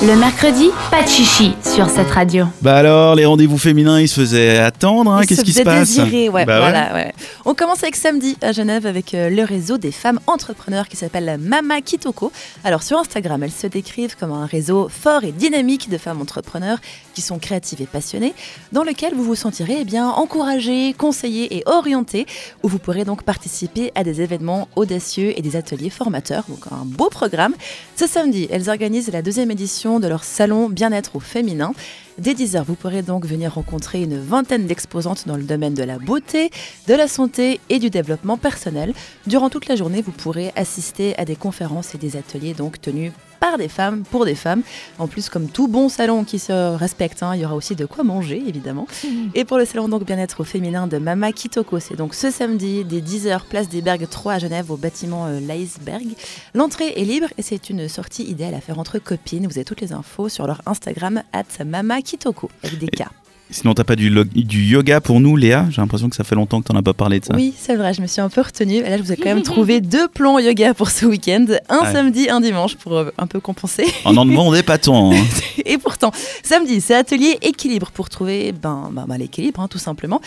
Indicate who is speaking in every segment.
Speaker 1: Le mercredi, pas de chichi sur cette radio.
Speaker 2: Bah alors, les rendez-vous féminins, ils se faisaient attendre. hein, Qu'est-ce qui se passe
Speaker 3: désirer, ouais,
Speaker 2: Bah
Speaker 3: voilà, ouais. On commence avec samedi à Genève avec euh, le réseau des femmes entrepreneurs qui s'appelle Mama Kitoko. Alors sur Instagram, elles se décrivent comme un réseau fort et dynamique de femmes entrepreneurs qui sont créatives et passionnées, dans lequel vous vous sentirez eh bien encouragé, conseillé et orienté, où vous pourrez donc participer à des événements audacieux et des ateliers formateurs. Donc un beau programme. Ce samedi, elles organisent la deuxième édition de leur salon bien-être au féminin. Dès 10h, vous pourrez donc venir rencontrer une vingtaine d'exposantes dans le domaine de la beauté, de la santé et du développement personnel. Durant toute la journée, vous pourrez assister à des conférences et des ateliers donc tenus par des femmes, pour des femmes. En plus, comme tout bon salon qui se respecte, hein, il y aura aussi de quoi manger, évidemment. Et pour le salon donc bien-être au féminin de Mama Kitoko, c'est donc ce samedi, dès 10h, place des Bergues 3 à Genève, au bâtiment euh, Laïsberg. L'entrée est libre et c'est une sortie idéale à faire entre copines. Vous avez toutes les infos sur leur Instagram, at Mama Kitoko, avec des K.
Speaker 2: Sinon, t'as pas du, yoga pour nous, Léa? J'ai l'impression que ça fait longtemps que t'en as pas parlé de ça.
Speaker 3: Oui, c'est vrai, je me suis un peu retenue. Et là, je vous ai quand même trouvé deux plans yoga pour ce week-end. Un
Speaker 2: Ouais.
Speaker 3: samedi, un dimanche, pour euh, un peu compenser.
Speaker 2: On en demandait pas tant. hein.
Speaker 3: Et pourtant, samedi, c'est atelier équilibre pour trouver ben, ben, ben, l'équilibre, hein, tout simplement,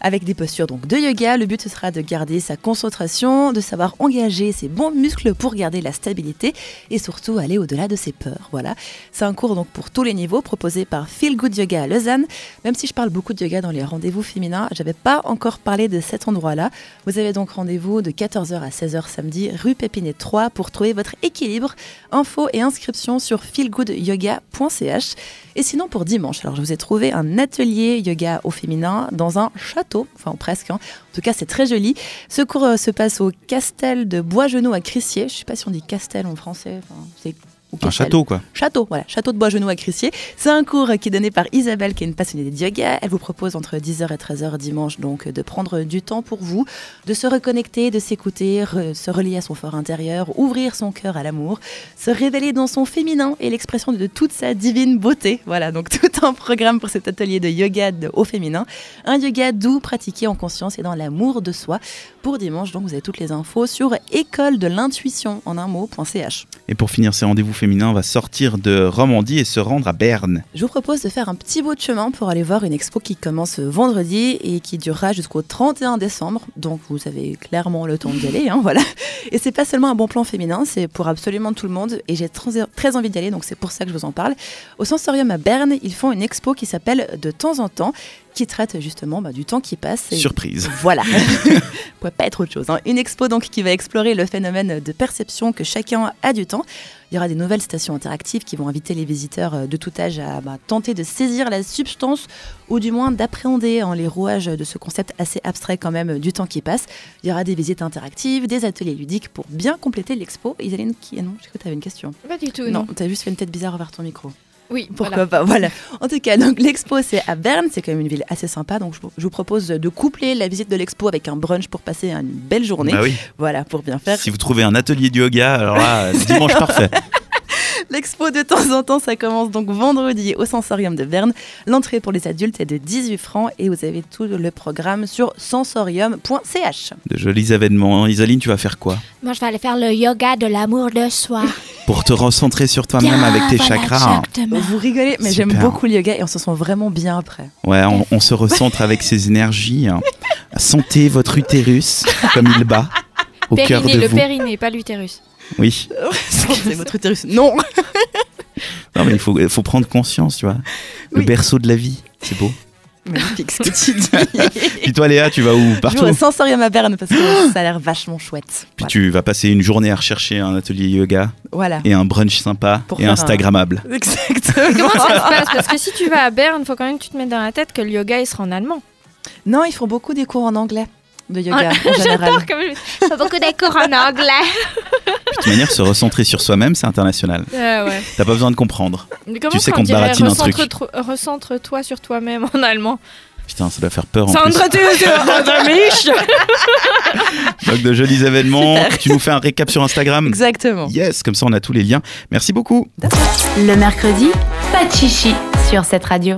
Speaker 3: avec des postures donc de yoga. Le but ce sera de garder sa concentration, de savoir engager ses bons muscles pour garder la stabilité et surtout aller au-delà de ses peurs. Voilà, c'est un cours donc pour tous les niveaux proposé par Feel Good Yoga à Lausanne. Même si je parle beaucoup de yoga dans les rendez-vous féminins, j'avais pas encore parlé de cet endroit-là. Vous avez donc rendez-vous de 14h à 16h samedi, rue Pépinet 3, pour trouver votre équilibre. Infos et inscriptions sur feelgoodyoga.ch. Et sinon, pour dimanche, alors je vous ai trouvé un atelier yoga au féminin dans un château, enfin presque. hein. En tout cas, c'est très joli. Ce cours euh, se passe au Castel de Bois-Genou à Crissier. Je sais pas si on dit Castel en français.
Speaker 2: Un château, quoi.
Speaker 3: Château, voilà, château de Bois-Genou à Crissier. C'est un cours qui est donné par Isabelle, qui est une passionnée de yoga. Elle vous propose entre 10h et 13h dimanche, donc, de prendre du temps pour vous, de se reconnecter, de s'écouter, re- se relier à son fort intérieur, ouvrir son cœur à l'amour, se révéler dans son féminin et l'expression de toute sa divine beauté. Voilà, donc tout un programme pour cet atelier de yoga de- au féminin. Un yoga doux, pratiqué en conscience et dans l'amour de soi. Pour dimanche, donc, vous avez toutes les infos sur école de l'intuition en un mot.ch.
Speaker 2: Et pour finir ces rendez-vous féminins, on va sortir de Romandie et se rendre à Berne.
Speaker 3: Je vous propose de faire un petit bout de chemin pour aller voir une expo qui commence vendredi et qui durera jusqu'au 31 décembre. Donc vous avez clairement le temps d'y aller, hein, voilà. Et c'est pas seulement un bon plan féminin, c'est pour absolument tout le monde et j'ai très, très envie d'y aller, donc c'est pour ça que je vous en parle. Au Sensorium à Berne, ils font une expo qui s'appelle De temps en temps, qui traite justement bah, du temps qui passe. et-
Speaker 2: Surprise.
Speaker 3: voilà. pourrait pas être autre chose. hein. Une expo donc qui va explorer le phénomène de perception que chacun a du temps. Il y aura des nouvelles stations interactives qui vont inviter les visiteurs euh, de tout âge à bah, tenter de saisir la substance ou du moins d'appréhender hein, les rouages de ce concept assez abstrait quand même euh, du temps qui passe. Il y aura des visites interactives, des ateliers ludiques pour bien compléter l'expo. Isaline, qui... ah non, j'ai cru que tu avais une question?
Speaker 4: Pas du tout,
Speaker 3: non,
Speaker 4: non.
Speaker 3: tu as juste fait une tête bizarre vers ton micro.
Speaker 4: Oui,
Speaker 3: Pourquoi
Speaker 4: voilà.
Speaker 3: pas Voilà. En tout cas, donc l'expo c'est à Berne, c'est quand même une ville assez sympa, donc je vous, je vous propose de coupler la visite de l'expo avec un brunch pour passer une belle journée.
Speaker 2: Bah oui.
Speaker 3: Voilà, pour bien faire.
Speaker 2: Si vous trouvez un atelier de yoga, alors là, dimanche parfait.
Speaker 3: L'expo de temps en temps, ça commence donc vendredi au Sensorium de Berne. L'entrée pour les adultes est de 18 francs et vous avez tout le programme sur sensorium.ch.
Speaker 2: De jolis événements. Isaline, tu vas faire quoi?
Speaker 4: Moi, je vais aller faire le yoga de l'amour de soi.
Speaker 2: Pour te recentrer sur toi-même avec tes
Speaker 4: Voilà,
Speaker 2: chakras.
Speaker 4: exactement.
Speaker 3: Vous rigolez, mais j'aime beaucoup le yoga et on se sent vraiment bien après.
Speaker 2: Ouais, on, on se recentre avec ses énergies. hein. Sentez votre utérus comme il bat au cœur
Speaker 4: Périnée,
Speaker 2: de
Speaker 4: le
Speaker 2: vous.
Speaker 4: périnée, pas l'utérus.
Speaker 2: Oui.
Speaker 3: Sentez votre utérus. Non
Speaker 2: Non, mais il faut, prendre conscience, tu vois. Le
Speaker 3: Oui.
Speaker 2: berceau de la vie. C'est beau.
Speaker 3: Magnifique ce que tu dis.
Speaker 2: Puis toi, Léa, tu vas où?
Speaker 3: Je vais
Speaker 2: Partout.
Speaker 3: au Sensorium à Berne parce que ça a l'air vachement chouette.
Speaker 2: Puis
Speaker 3: Voilà.
Speaker 2: tu vas passer une journée à rechercher un atelier yoga
Speaker 3: Voilà.
Speaker 2: et un brunch sympa
Speaker 3: Pour
Speaker 2: et
Speaker 3: faire un-
Speaker 2: Instagrammable.
Speaker 3: Exactement.
Speaker 4: Comment ça se passe? Parce que si tu vas à Berne, faut quand même que tu te mettes dans la tête que le yoga, il sera en allemand.
Speaker 3: Non, ils font beaucoup des cours en anglais de yoga
Speaker 4: Ah,
Speaker 3: en général.
Speaker 4: J'adore comme je... Faut beaucoup des cours en anglais.
Speaker 2: Manière, se recentrer sur soi-même, c'est international.
Speaker 4: Euh, ouais.
Speaker 2: T'as pas besoin de comprendre.
Speaker 4: Mais comment
Speaker 2: Tu sais
Speaker 4: on
Speaker 2: qu'on te baratine un truc.
Speaker 4: Recentre-toi sur toi-même en allemand.
Speaker 2: Putain, ça doit faire peur en plus.
Speaker 4: Centre-toi sur mich.
Speaker 2: Donc de jolis événements. Tu nous fais un récap sur Instagram
Speaker 3: Exactement.
Speaker 2: Yes, comme ça on a tous les liens. Merci beaucoup.
Speaker 1: Le mercredi, pas de chichi sur cette radio.